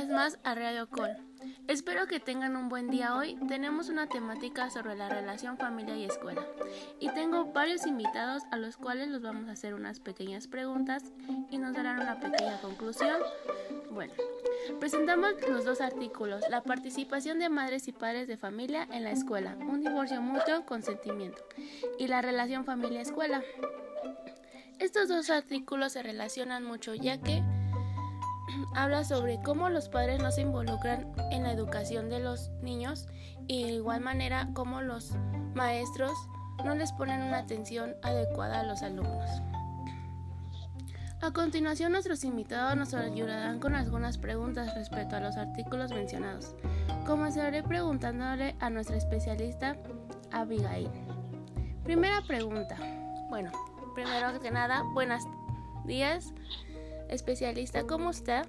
vez más a Radio Col. Espero que tengan un buen día hoy. Tenemos una temática sobre la relación familia y escuela. Y tengo varios invitados a los cuales los vamos a hacer unas pequeñas preguntas y nos darán una pequeña conclusión. Bueno, presentamos los dos artículos. La participación de madres y padres de familia en la escuela. Un divorcio mutuo, consentimiento. Y la relación familia-escuela. Estos dos artículos se relacionan mucho ya que habla sobre cómo los padres no se involucran en la educación de los niños y de igual manera cómo los maestros no les ponen una atención adecuada a los alumnos. A continuación nuestros invitados nos ayudarán con algunas preguntas respecto a los artículos mencionados. Comenzaré preguntándole a nuestra especialista Abigail. Primera pregunta. Bueno, primero que nada, buenos días especialista. ¿Cómo está?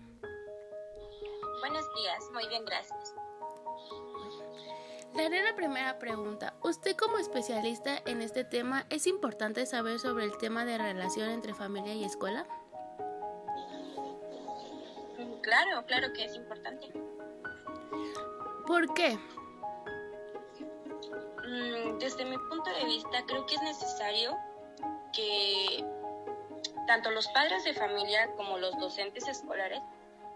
Buenos días, muy bien, gracias. Le haré la primera pregunta. Usted como especialista en este tema, ¿es importante saber sobre el tema de relación entre familia y escuela? Mm, claro, claro que es importante. ¿Por qué? Mm, desde mi punto de vista, creo que es necesario que tanto los padres de familia como los docentes escolares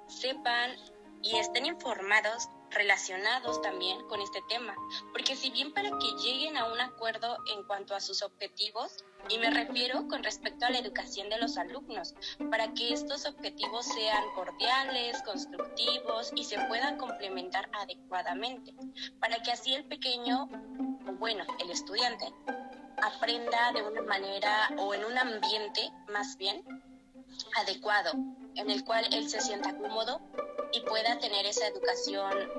sepan y estén informados, relacionados también con este tema, porque si bien para que lleguen a un acuerdo en cuanto a sus objetivos, y me refiero con respecto a la educación de los alumnos, para que estos objetivos sean cordiales, constructivos y se puedan complementar adecuadamente, para que así el pequeño, o bueno, el estudiante, aprenda de una manera o en un ambiente más bien adecuado, en el cual él se sienta cómodo y pueda tener esa educación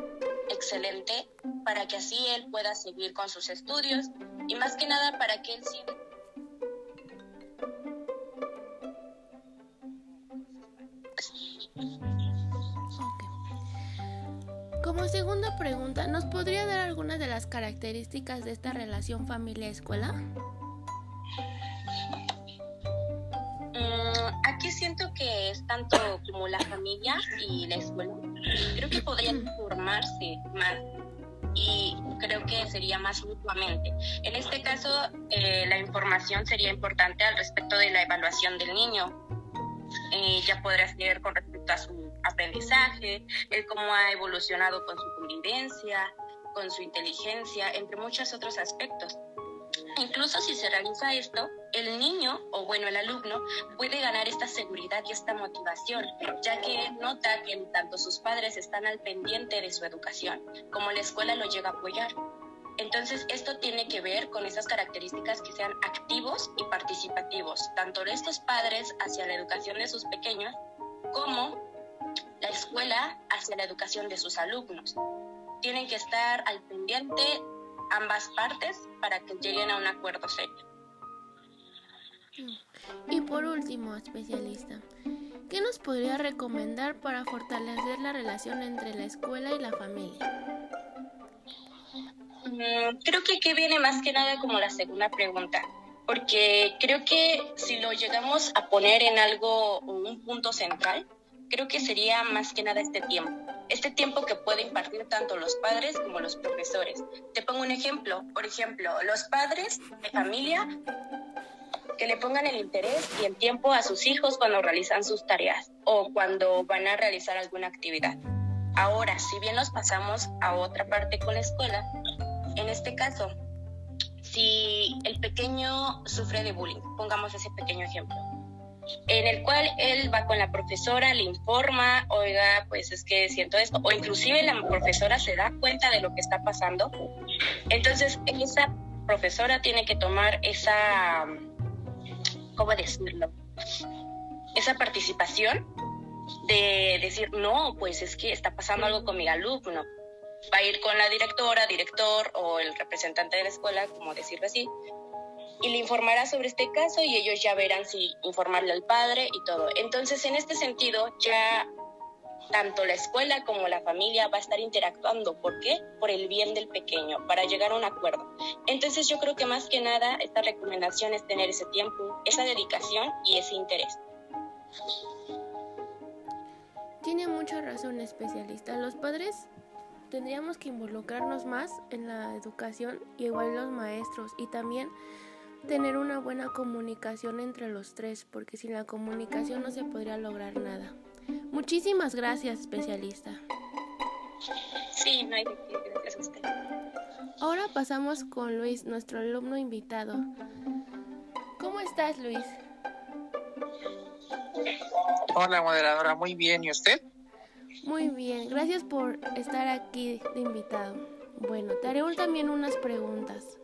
excelente para que así él pueda seguir con sus estudios y más que nada para que él siga Como segunda pregunta, ¿nos podría dar algunas de las características de esta relación familia-escuela? Mm, aquí siento que es tanto como la familia y la escuela. Creo que podrían formarse más y creo que sería más mutuamente. En este caso, eh, la información sería importante al respecto de la evaluación del niño. Eh, ya podrá ser con respecto a su aprendizaje, el cómo ha evolucionado con su convivencia, con su inteligencia, entre muchos otros aspectos. Incluso si se realiza esto, el niño o bueno, el alumno puede ganar esta seguridad y esta motivación, ya que nota que tanto sus padres están al pendiente de su educación, como la escuela lo llega a apoyar. Entonces, esto tiene que ver con esas características que sean activos y participativos, tanto de estos padres hacia la educación de sus pequeños, como escuela hacia la educación de sus alumnos. Tienen que estar al pendiente ambas partes para que lleguen a un acuerdo serio. Y por último, especialista, ¿qué nos podría recomendar para fortalecer la relación entre la escuela y la familia? Mm, creo que aquí viene más que nada como la segunda pregunta, porque creo que si lo llegamos a poner en algo, un punto central, creo que sería más que nada este tiempo. Este tiempo que puede impartir tanto los padres como los profesores. Te pongo un ejemplo. Por ejemplo, los padres de familia que le pongan el interés y el tiempo a sus hijos cuando realizan sus tareas o cuando van a realizar alguna actividad. Ahora, si bien nos pasamos a otra parte con la escuela, en este caso, si el pequeño sufre de bullying, pongamos ese pequeño ejemplo, en el cual él va con la profesora, le informa, oiga, pues es que siento esto, o inclusive la profesora se da cuenta de lo que está pasando. Entonces, esa profesora tiene que tomar esa, ¿cómo decirlo? Esa participación de decir, no, pues es que está pasando algo con mi alumno. Va a ir con la directora, director o el representante de la escuela, como decirlo así, y le informará sobre este caso y ellos ya verán si informarle al padre y todo. Entonces, en este sentido, ya tanto la escuela como la familia va a estar interactuando. ¿Por qué? Por el bien del pequeño, para llegar a un acuerdo. Entonces yo creo que más que nada esta recomendación es tener ese tiempo, esa dedicación y ese interés. Tiene mucha razón especialista. Los padres tendríamos que involucrarnos más en la educación, y igual los maestros, y también tener una buena comunicación entre los tres, porque sin la comunicación no se podría lograr nada. Muchísimas gracias, especialista. Sí, no hay de qué, gracias a usted. Ahora pasamos con Luis, nuestro alumno invitado. ¿Cómo estás, Luis? Hola, moderadora, muy bien, ¿y usted? Muy bien, gracias por estar aquí de invitado. Bueno, te haré también unas preguntas.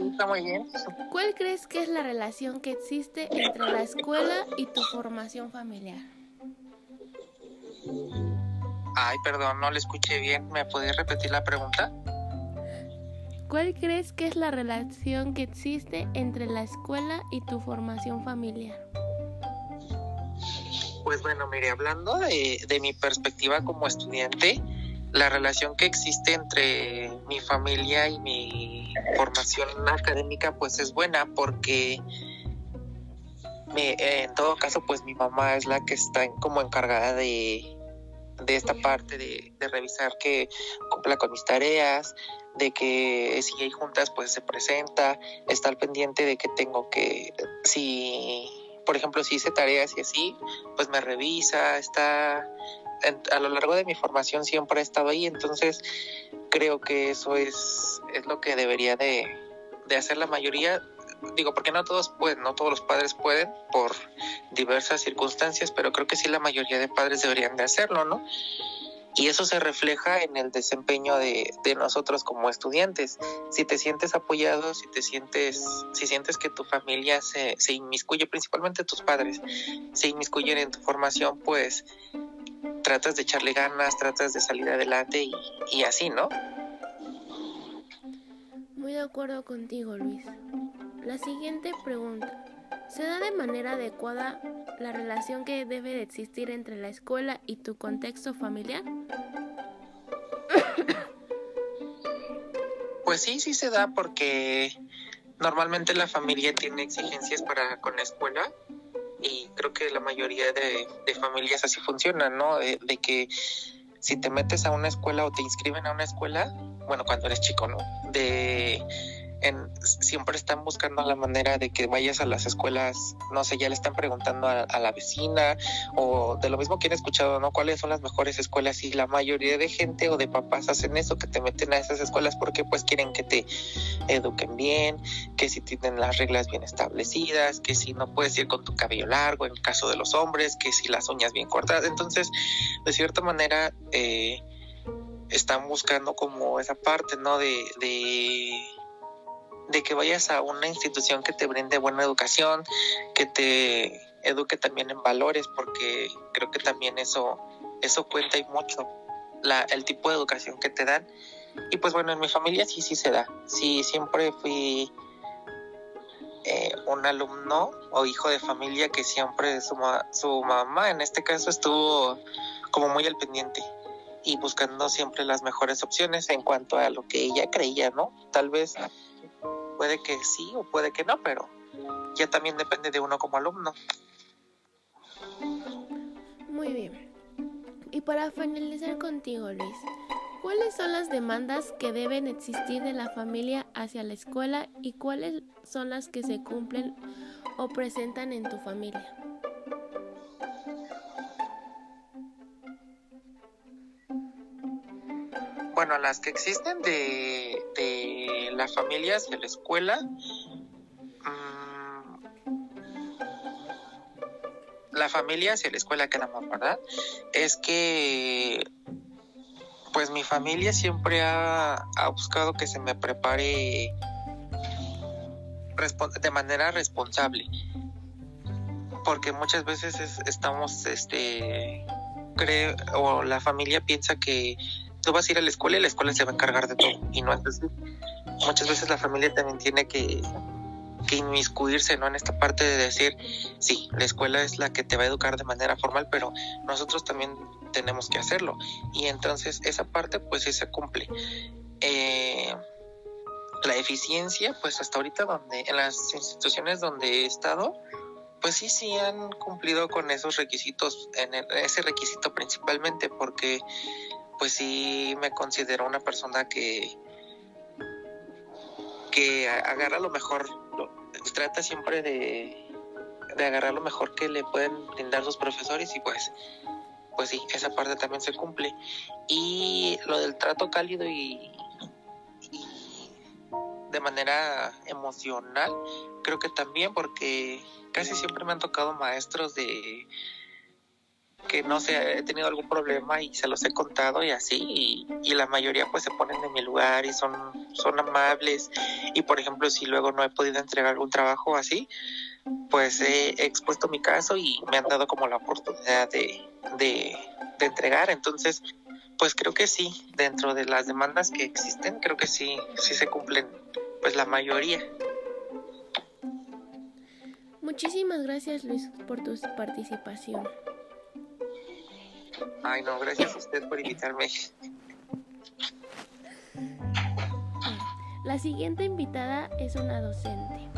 Está muy bien. ¿Cuál crees que es la relación que existe entre la escuela y tu formación familiar? Ay, perdón, no le escuché bien. ¿Me podías repetir la pregunta? ¿Cuál crees que es la relación que existe entre la escuela y tu formación familiar? Pues bueno, mire, hablando de, de mi perspectiva como estudiante, la relación que existe entre mi familia y mi formación académica pues es buena porque me, en todo caso pues mi mamá es la que está como encargada de, de esta parte de, de revisar que cumpla con mis tareas, de que si hay juntas pues se presenta, está al pendiente de que tengo que, si por ejemplo si hice tareas y así, pues me revisa, está a lo largo de mi formación siempre he estado ahí, entonces creo que eso es, es lo que debería de, de hacer la mayoría. Digo, porque no todos pueden, no todos los padres pueden por diversas circunstancias, pero creo que sí la mayoría de padres deberían de hacerlo, ¿no? Y eso se refleja en el desempeño de, de, nosotros como estudiantes. Si te sientes apoyado, si te sientes, si sientes que tu familia se, se inmiscuye, principalmente tus padres, se inmiscuyen en tu formación, pues tratas de echarle ganas, tratas de salir adelante y, y así, ¿no? Muy de acuerdo contigo, Luis. La siguiente pregunta. ¿Se da de manera adecuada la relación que debe de existir entre la escuela y tu contexto familiar? Pues sí, sí se da porque normalmente la familia tiene exigencias para con la escuela y creo que la mayoría de, familias así funcionan, ¿no? De, de, que si te metes a una escuela o te inscriben a una escuela, bueno, cuando eres chico, ¿no? De en, siempre están buscando la manera de que vayas a las escuelas, no sé, ya le están preguntando a, la vecina o de lo mismo que han escuchado, ¿no? ¿Cuáles son las mejores escuelas? Y la mayoría de gente o de papás hacen eso, que te meten a esas escuelas porque pues quieren que te eduquen bien, que si tienen las reglas bien establecidas, que si no puedes ir con tu cabello largo en el caso de los hombres, que si las uñas bien cortadas. Entonces, de cierta manera, eh, están buscando como esa parte, ¿no? De, de de que vayas a una institución que te brinde buena educación, que te eduque también en valores, porque creo que también eso, eso cuenta y mucho, la, el tipo de educación que te dan. Y pues bueno, en mi familia sí, sí se da. Sí, siempre fui eh, un alumno o hijo de familia que siempre su, su mamá, en este caso, estuvo como muy al pendiente y buscando siempre las mejores opciones en cuanto a lo que ella creía, ¿no? Tal vez puede que sí o puede que no, pero ya también depende de uno como alumno. Muy bien. Y para finalizar contigo, Luis, ¿cuáles son las demandas que deben existir de la familia hacia la escuela y cuáles son las que se cumplen o presentan en tu familia? Bueno, las que existen de, las familias y la escuela, mmm, la familia hacia la escuela que más, ¿verdad? Es que pues mi familia siempre ha, ha buscado que se me prepare de manera responsable porque muchas veces es, estamos este creo o la familia piensa que tú vas a ir a la escuela y la escuela se va a encargar de todo y no es así muchas veces la familia también tiene que que inmiscuirse ¿no? en esta parte de decir, sí, la escuela es la que te va a educar de manera formal, pero nosotros también tenemos que hacerlo. Y entonces esa parte pues sí se cumple. Eh, la eficiencia, pues hasta ahorita donde, en las instituciones donde he estado, pues sí, sí han cumplido con esos requisitos, en ese requisito principalmente, porque pues sí me considero una persona que que agarra lo mejor, trata siempre de, de agarrar lo mejor que le pueden brindar los profesores y pues pues sí, esa parte también se cumple. Y lo del trato cálido y, de manera emocional, creo que también porque casi siempre me han tocado maestros de que no sé, he tenido algún problema y se los he contado y así, y, la mayoría pues se ponen en mi lugar y son, son amables, y por ejemplo si luego no he podido entregar algún trabajo así, pues he, expuesto mi caso y me han dado como la oportunidad de, de, de entregar, entonces pues creo que sí, dentro de las demandas que existen, creo que sí, sí se cumplen pues la mayoría. Muchísimas gracias Luis por tu participación. Ay, no, gracias a usted por invitarme. La siguiente invitada es una docente.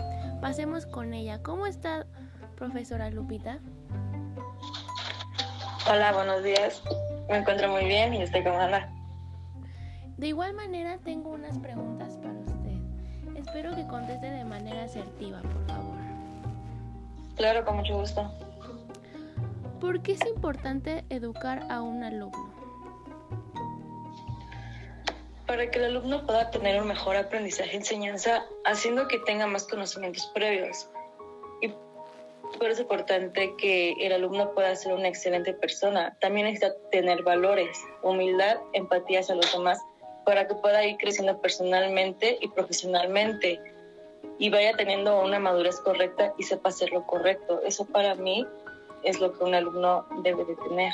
Pasemos con ella. ¿Cómo está, profesora Lupita? Hola, buenos días. Me encuentro muy bien y estoy cómoda. De igual manera, tengo unas preguntas para usted. Espero que conteste de manera asertiva, por favor. Claro, con mucho gusto. ¿Por qué es importante educar a un alumno? Para que el alumno pueda tener un mejor aprendizaje y enseñanza, haciendo que tenga más conocimientos previos. Y por eso es importante que el alumno pueda ser una excelente persona. También necesita tener valores, humildad, empatía hacia los demás, para que pueda ir creciendo personalmente y profesionalmente y vaya teniendo una madurez correcta y sepa hacer lo correcto. Eso para mí es lo que un alumno debe de tener.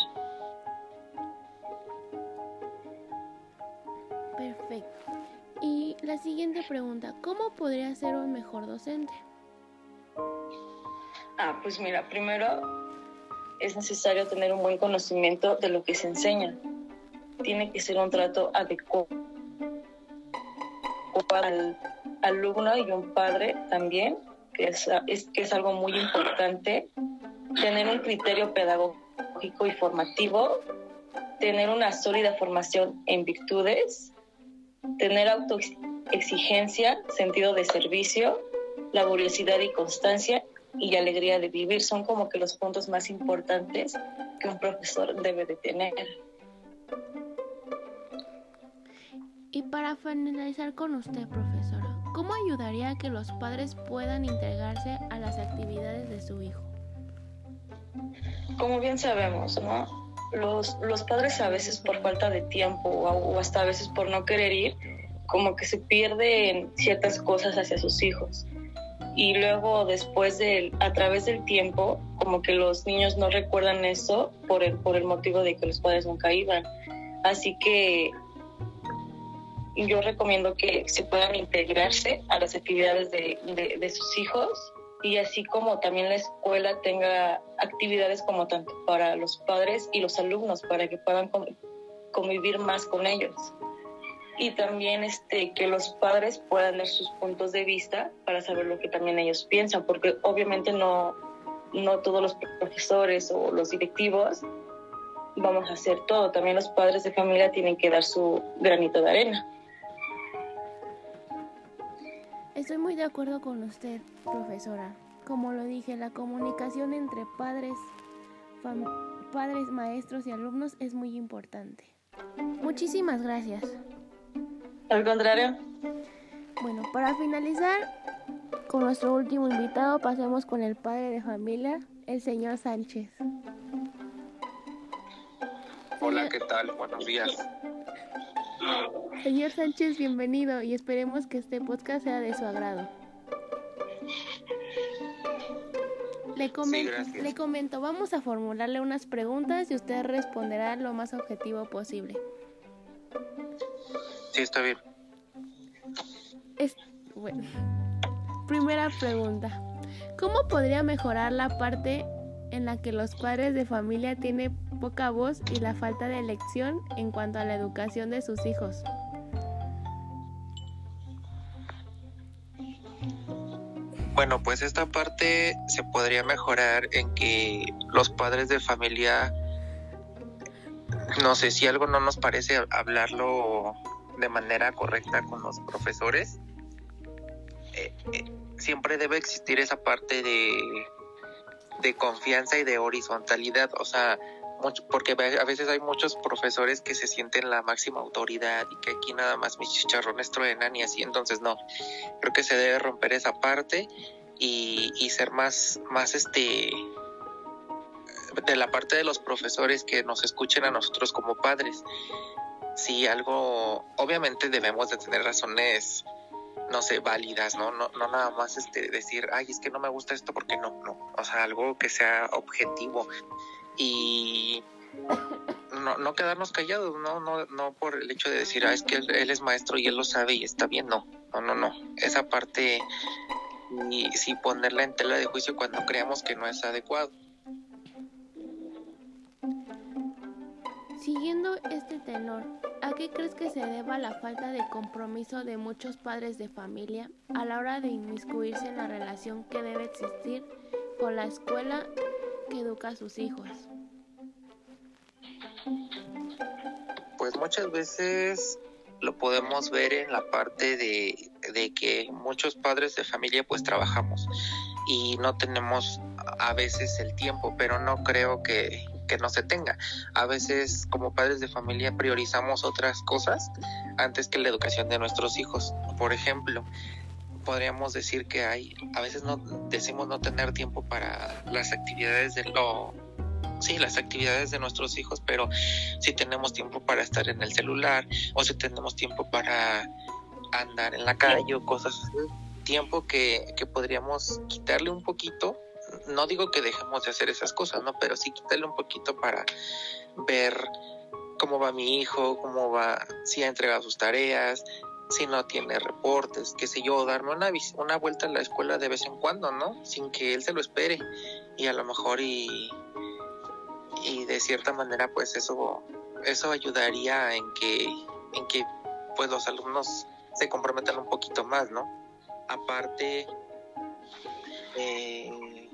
Perfecto. Y la siguiente pregunta, ¿cómo podría ser un mejor docente? Ah, pues mira, primero es necesario tener un buen conocimiento de lo que se enseña. Tiene que ser un trato adecuado al alumno y un padre también, que es, es, que es algo muy importante tener un criterio pedagógico y formativo, tener una sólida formación en virtudes, tener autoexigencia, sentido de servicio, laboriosidad y constancia y alegría de vivir son como que los puntos más importantes que un profesor debe de tener. Y para finalizar con usted, profesora, ¿cómo ayudaría a que los padres puedan integrarse a las actividades de su hijo? Como bien sabemos, ¿no? Los, los padres a veces por falta de tiempo o, hasta a veces por no querer ir, como que se pierden ciertas cosas hacia sus hijos. Y luego después de, a través del tiempo, como que los niños no recuerdan eso por el, por el motivo de que los padres nunca iban. Así que yo recomiendo que se puedan integrarse a las actividades de, de, de sus hijos y así como también la escuela tenga actividades como tanto para los padres y los alumnos para que puedan convivir más con ellos. Y también este que los padres puedan dar sus puntos de vista para saber lo que también ellos piensan porque obviamente no no todos los profesores o los directivos vamos a hacer todo. También los padres de familia tienen que dar su granito de arena Estoy muy de acuerdo con usted, profesora. Como lo dije, la comunicación entre padres, padres, maestros y alumnos es muy importante. Muchísimas gracias. Al contrario. Bueno, para finalizar con nuestro último invitado, pasemos con el padre de familia, el señor Sánchez. Hola, ¿qué tal? Buenos días. Señor Sánchez, bienvenido y esperemos que este podcast sea de su agrado. Le, le comento, vamos a formularle unas preguntas y usted responderá lo más objetivo posible. Sí, está bien. bueno. Primera pregunta. ¿Cómo podría mejorar la parte en la que los padres de familia tienen poca voz y la falta de elección en cuanto a la educación de sus hijos? Bueno, pues esta parte se podría mejorar en que los padres de familia, no sé si algo no nos parece hablarlo de manera correcta con los profesores, eh, eh, siempre debe existir esa parte de, de confianza y de horizontalidad, o sea, mucho, porque a veces hay muchos profesores que se sienten la máxima autoridad y que aquí nada más mis chicharrones truenan y así, entonces no, creo que se debe romper esa parte y, y ser más, más este de la parte de los profesores que nos escuchen a nosotros como padres. Si algo, obviamente debemos de tener razones, no sé, válidas, ¿no? No, no nada más este decir, ay, es que no me gusta esto porque no, no. O sea, algo que sea objetivo y no, no quedarnos callados, no, no, no por el hecho de decir, ah, es que él, él, es maestro y él lo sabe y está bien, no, no, no, no. Esa parte y sí ponerla en tela de juicio cuando creamos que no es adecuado. Siguiendo este tenor, ¿a qué crees que se deba la falta de compromiso de muchos padres de familia a la hora de inmiscuirse en la relación que debe existir con la escuela que educa a sus hijos? Muchas veces lo podemos ver en la parte de, de, que muchos padres de familia pues trabajamos y no tenemos a veces el tiempo, pero no creo que, que no se tenga. A veces como padres de familia priorizamos otras cosas antes que la educación de nuestros hijos. Por ejemplo, podríamos decir que hay, a veces no decimos no tener tiempo para las actividades de lo sí, las actividades de nuestros hijos, pero si tenemos tiempo para estar en el celular o si tenemos tiempo para andar en la calle o cosas así, tiempo que, que podríamos quitarle un poquito. No digo que dejemos de hacer esas cosas, ¿no? Pero sí quitarle un poquito para ver cómo va mi hijo, cómo va, si ha entregado sus tareas, si no tiene reportes, qué sé yo, darme una, una vuelta a la escuela de vez en cuando, ¿no? Sin que él se lo espere. Y a lo mejor y, y de cierta manera pues eso eso ayudaría en que en que pues los alumnos se comprometan un poquito más no aparte eh,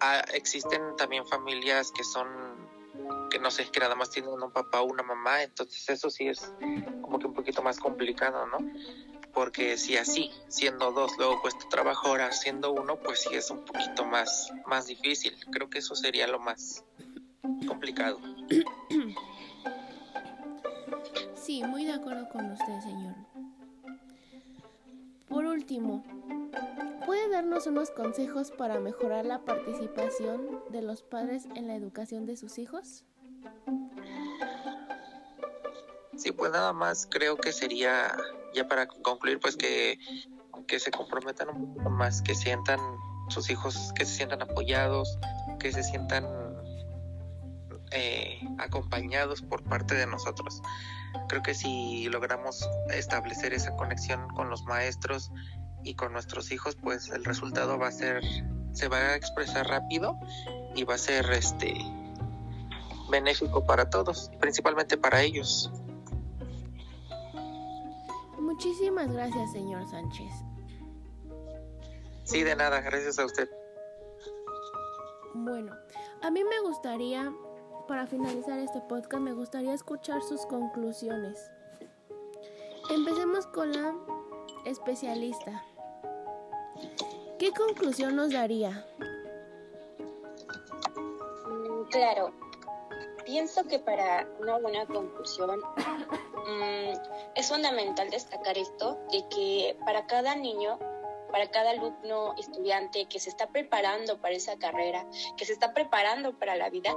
ah, existen también familias que son que no sé que nada más tienen un papá o una mamá entonces eso sí es como que un poquito más complicado no porque si así, siendo dos, luego cuesta trabajo, ahora siendo uno, pues sí es un poquito más, más difícil. Creo que eso sería lo más complicado. Sí, muy de acuerdo con usted, señor. Por último, ¿puede darnos unos consejos para mejorar la participación de los padres en la educación de sus hijos? Sí, pues nada más creo que sería ya para concluir, pues que, que se comprometan un poco más, que sientan sus hijos, que se sientan apoyados, que se sientan eh, acompañados por parte de nosotros. Creo que si logramos establecer esa conexión con los maestros y con nuestros hijos, pues el resultado va a ser, se va a expresar rápido y va a ser este benéfico para todos, principalmente para ellos. Muchísimas gracias, señor Sánchez. Sí, de nada, gracias a usted. Bueno, a mí me gustaría, para finalizar este podcast, me gustaría escuchar sus conclusiones. Empecemos con la especialista. ¿Qué conclusión nos daría? Mm, claro, pienso que para una buena conclusión Mm, es fundamental destacar esto, de que para cada niño, para cada alumno, estudiante que se está preparando para esa carrera, que se está preparando para la vida,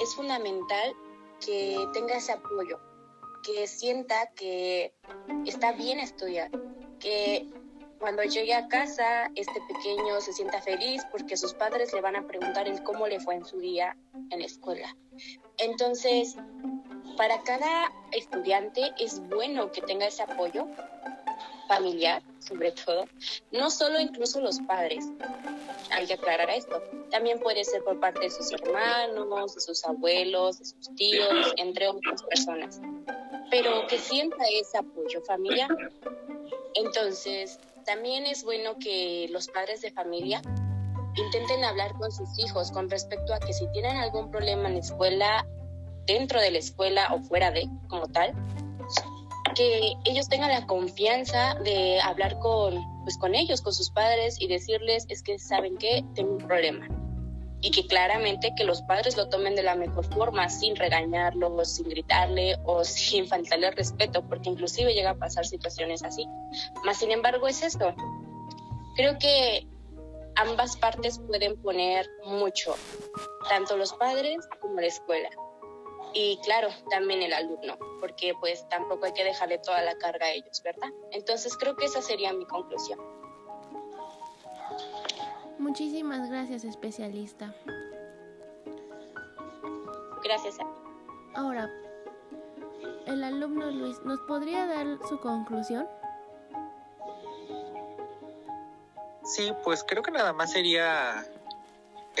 es fundamental que tenga ese apoyo, que sienta que está bien estudiar, que cuando llegue a casa este pequeño se sienta feliz porque sus padres le van a preguntar el cómo le fue en su día en la escuela. Entonces, para cada estudiante es bueno que tenga ese apoyo familiar, sobre todo, no solo incluso los padres. Hay que aclarar esto. También puede ser por parte de sus hermanos, de sus abuelos, de sus tíos, entre otras personas. Pero que sienta ese apoyo familiar. Entonces, también es bueno que los padres de familia intenten hablar con sus hijos con respecto a que si tienen algún problema en la escuela, dentro de la escuela o fuera de, como tal, que ellos tengan la confianza de hablar con, pues, con ellos, con sus padres y decirles, es que saben que tengo un problema. Y que claramente que los padres lo tomen de la mejor forma, sin regañarlo, sin gritarle o sin faltarle respeto, porque inclusive llega a pasar situaciones así. Más sin embargo es esto. Creo que ambas partes pueden poner mucho, tanto los padres como la escuela. Y claro, también el alumno, porque pues tampoco hay que dejarle toda la carga a ellos, ¿verdad? Entonces creo que esa sería mi conclusión. Muchísimas gracias, especialista. Gracias a ti. Ahora, el alumno Luis, ¿nos podría dar su conclusión? Sí, pues creo que nada más sería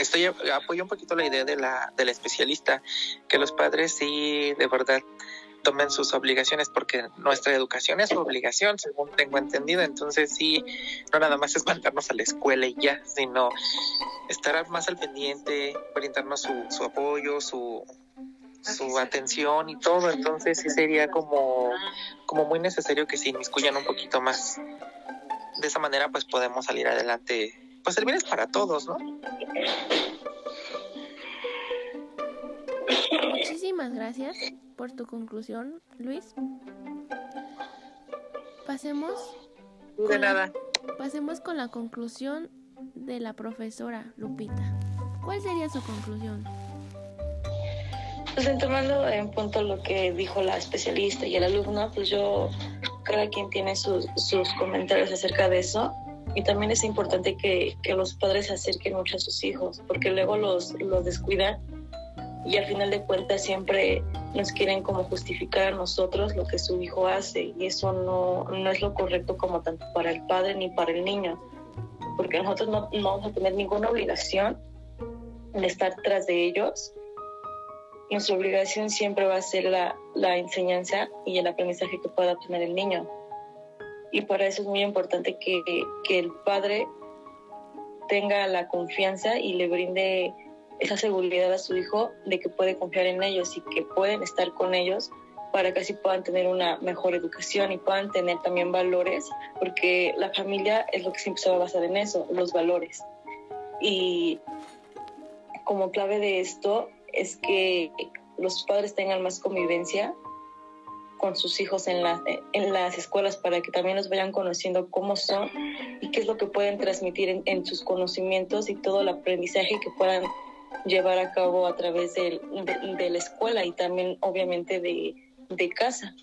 estoy apoyo un poquito la idea de la del especialista que los padres sí de verdad tomen sus obligaciones porque nuestra educación es su obligación según tengo entendido. Entonces sí no nada más es mandarnos a la escuela y ya sino estar más al pendiente brindarnos su, su apoyo su su atención y todo. Entonces sí sería como como muy necesario que se inmiscuyan un poquito más. De esa manera pues podemos salir adelante. Pues el bien es para todos, ¿no? Muchísimas gracias por tu conclusión, Luis. Pasemos. De nada. pasemos con la conclusión de la profesora Lupita. ¿Cuál sería su conclusión? Pues tomando en punto lo que dijo la especialista y el alumno, pues yo cada quien tiene sus, sus comentarios acerca de eso. Y también es importante que, que, los padres se acerquen mucho a sus hijos, porque luego los, los descuidan y al final de cuentas siempre nos quieren como justificar a nosotros lo que su hijo hace y eso no, no es lo correcto como tanto para el padre ni para el niño, porque nosotros no, no vamos a tener ninguna obligación de estar tras de ellos nuestra obligación siempre va a ser la, la, enseñanza y el aprendizaje que pueda obtener el niño. Y para eso es muy importante que, que el padre tenga la confianza y le brinde esa seguridad a su hijo de que puede confiar en ellos y que pueden estar con ellos para que así puedan tener una mejor educación y puedan tener también valores, porque la familia es lo que siempre se va a basar en eso, los valores. Y como clave de esto, es que los padres tengan más convivencia con sus hijos en, la, en las escuelas para que también los vayan conociendo cómo son y qué es lo que pueden transmitir en, en sus conocimientos y todo el aprendizaje que puedan llevar a cabo a través de, de, la escuela y también obviamente de, de casa.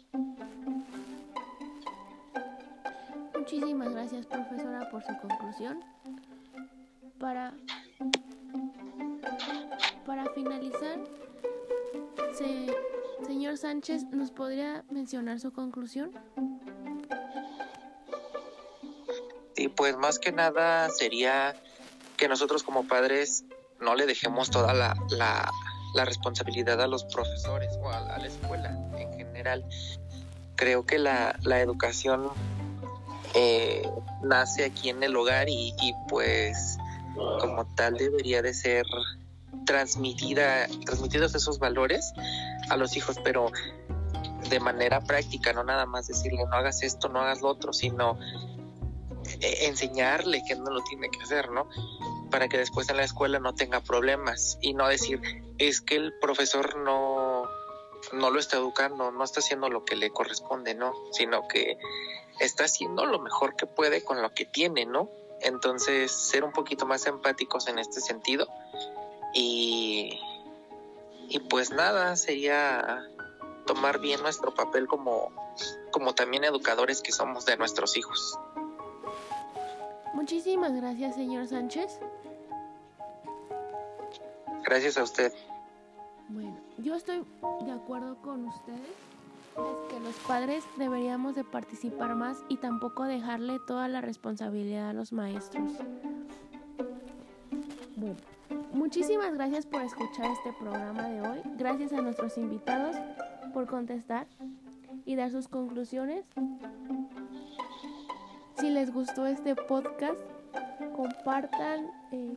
Muchísimas gracias profesora por su conclusión. Para para finalizar, se, señor Sánchez, ¿nos podría mencionar su conclusión? Y pues más que nada sería que nosotros como padres no le dejemos toda la, la, responsabilidad a los profesores o a, a, la escuela en general. Creo que la, la educación eh, nace aquí en el hogar y, y pues como tal debería de ser transmitida, transmitidos esos valores a los hijos, pero de manera práctica, no nada más decirle no hagas esto, no hagas lo otro, sino eh, enseñarle que no lo tiene que hacer, ¿no? Para que después en la escuela no tenga problemas y no decir es que el profesor no no lo está educando, no está haciendo lo que le corresponde, ¿no? Sino que está haciendo lo mejor que puede con lo que tiene, ¿no? Entonces, ser un poquito más empáticos en este sentido y, y pues nada, sería tomar bien nuestro papel como, como también educadores que somos de nuestros hijos. Muchísimas gracias, señor Sánchez. Gracias a usted. Bueno, yo estoy de acuerdo con ustedes. Es que los padres deberíamos de participar más y tampoco dejarle toda la responsabilidad a los maestros. Bueno. Muchísimas gracias por escuchar este programa de hoy. Gracias a nuestros invitados por contestar y dar sus conclusiones. Si les gustó este podcast, compartan eh,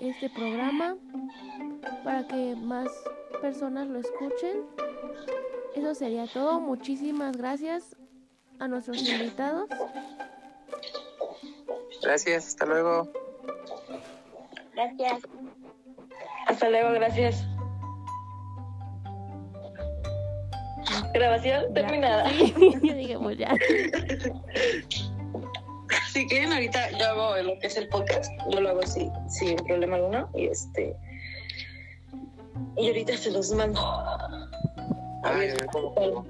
este programa para que más personas lo escuchen. Eso sería todo. Muchísimas gracias a nuestros invitados. Gracias, hasta luego. Gracias. Hasta luego, gracias. Grabación Ya. terminada. Sí, yo dije, pues ya. Si quieren, ahorita yo hago lo que es el podcast. Yo lo hago así, sin problema alguno. Y este. Y ahorita se los mando. Ay, a ver cómo-